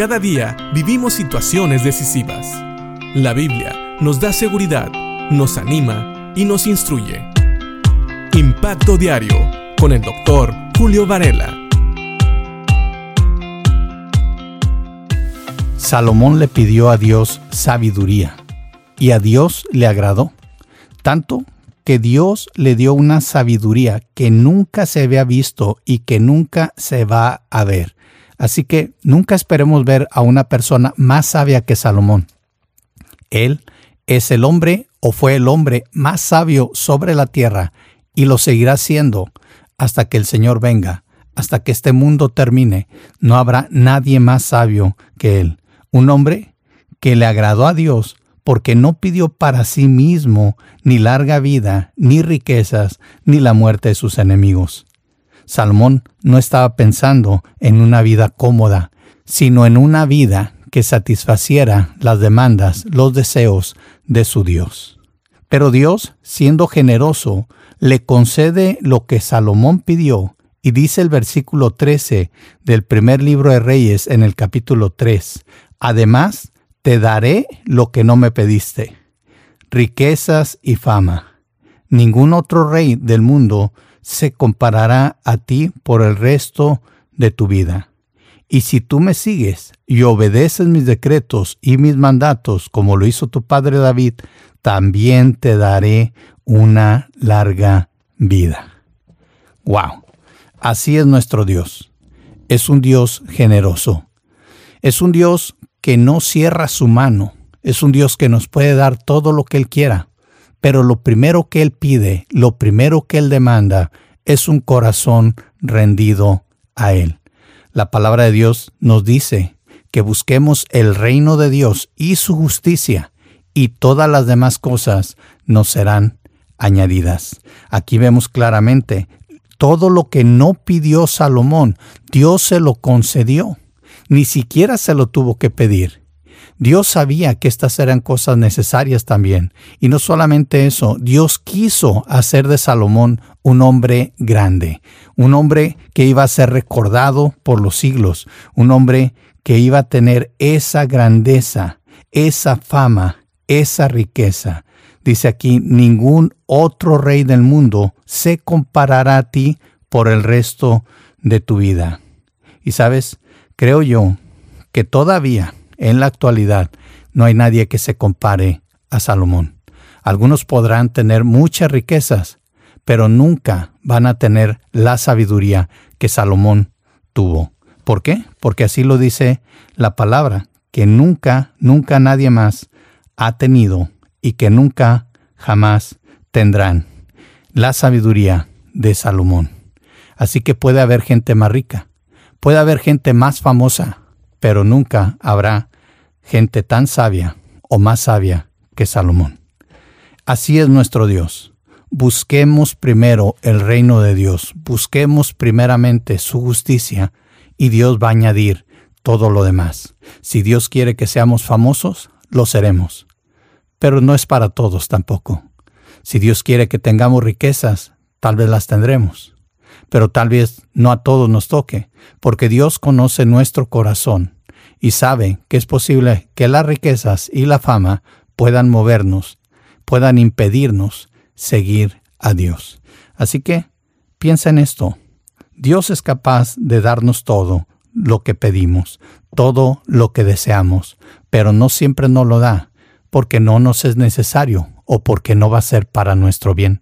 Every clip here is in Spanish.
Cada día vivimos situaciones decisivas. La Biblia nos da seguridad, nos anima y nos instruye. Impacto Diario con el doctor Julio Varela. Salomón le pidió a Dios sabiduría y a Dios le agradó, tanto que Dios le dio una sabiduría que nunca se había visto y que nunca se va a ver. Así que nunca esperemos ver a una persona más sabia que Salomón. Él es el hombre o fue el hombre más sabio sobre la tierra y lo seguirá siendo hasta que el Señor venga, hasta que este mundo termine. No habrá nadie más sabio que Él. Un hombre que le agradó a Dios porque no pidió para sí mismo ni larga vida, ni riquezas, ni la muerte de sus enemigos. Salmón no estaba pensando en una vida cómoda, sino en una vida que satisfaciera las demandas, los deseos de su Dios. Pero Dios, siendo generoso, le concede lo que Salomón pidió, y dice el versículo 13 del primer libro de Reyes en el capítulo 3, Además, te daré lo que no me pediste, riquezas y fama. Ningún otro rey del mundo se comparará a ti por el resto de tu vida. Y si tú me sigues y obedeces mis decretos y mis mandatos, como lo hizo tu padre David, también te daré una larga vida. ¡Wow! Así es nuestro Dios. Es un Dios generoso. Es un Dios que no cierra su mano. Es un Dios que nos puede dar todo lo que Él quiera. Pero lo primero que Él pide, lo primero que Él demanda, es un corazón rendido a Él. La palabra de Dios nos dice que busquemos el reino de Dios y su justicia, y todas las demás cosas nos serán añadidas. Aquí vemos claramente todo lo que no pidió Salomón, Dios se lo concedió ni siquiera se lo tuvo que pedir. Dios sabía que estas eran cosas necesarias también. Y no solamente eso, Dios quiso hacer de Salomón un hombre grande, un hombre que iba a ser recordado por los siglos, un hombre que iba a tener esa grandeza, esa fama, esa riqueza. Dice aquí, ningún otro rey del mundo se comparará a ti por el resto de tu vida. Y sabes, Creo yo que todavía en la actualidad no hay nadie que se compare a Salomón. Algunos podrán tener muchas riquezas, pero nunca van a tener la sabiduría que Salomón tuvo. ¿Por qué? Porque así lo dice la palabra, que nunca, nunca nadie más ha tenido y que nunca jamás tendrán la sabiduría de Salomón. Así que puede haber gente más rica, Puede haber gente más famosa, pero nunca habrá gente tan sabia o más sabia que Salomón. Así es nuestro Dios. Busquemos primero el reino de Dios, busquemos primeramente su justicia y Dios va a añadir todo lo demás. Si Dios quiere que seamos famosos, lo seremos. Pero no es para todos tampoco. Si Dios quiere que tengamos riquezas, tal vez las tendremos pero tal vez no a todos nos toque, porque Dios conoce nuestro corazón y sabe que es posible que las riquezas y la fama puedan movernos, puedan impedirnos seguir a Dios. Así que piensa en esto. Dios es capaz de darnos todo lo que pedimos, todo lo que deseamos, pero no siempre nos lo da, porque no nos es necesario o porque no va a ser para nuestro bien.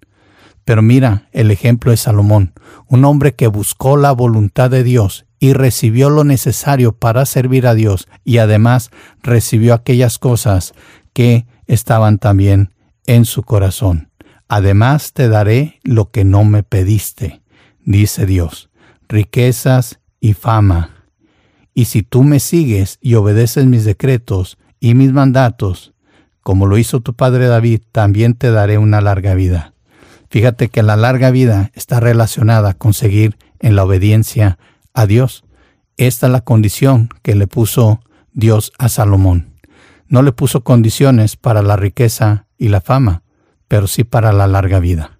Pero mira el ejemplo de Salomón, un hombre que buscó la voluntad de Dios y recibió lo necesario para servir a Dios y además recibió aquellas cosas que estaban también en su corazón. Además te daré lo que no me pediste, dice Dios, riquezas y fama. Y si tú me sigues y obedeces mis decretos y mis mandatos, como lo hizo tu padre David, también te daré una larga vida. Fíjate que la larga vida está relacionada con seguir en la obediencia Dios. Esta es la condición que le puso Dios a Salomón. No le puso condiciones para la riqueza y la fama, pero sí para la larga vida.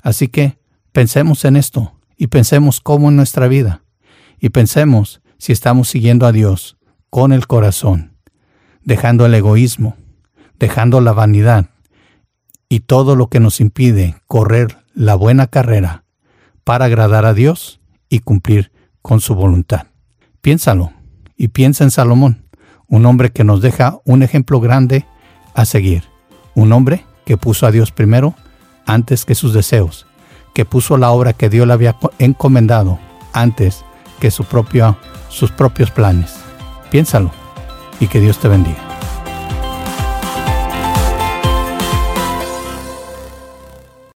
Así que pensemos en esto y pensemos cómo en nuestra vida y pensemos si estamos siguiendo a Dios con el corazón, dejando el egoísmo, dejando la vanidad y todo lo que nos impide correr la buena carrera para agradar a Dios y cumplir con su voluntad. Piénsalo y piensa en Salomón, un hombre que nos deja un ejemplo grande a seguir, un hombre que puso a Dios primero antes que sus deseos, que puso la obra que Dios le había encomendado antes que sus propios planes. Piénsalo y que Dios te bendiga.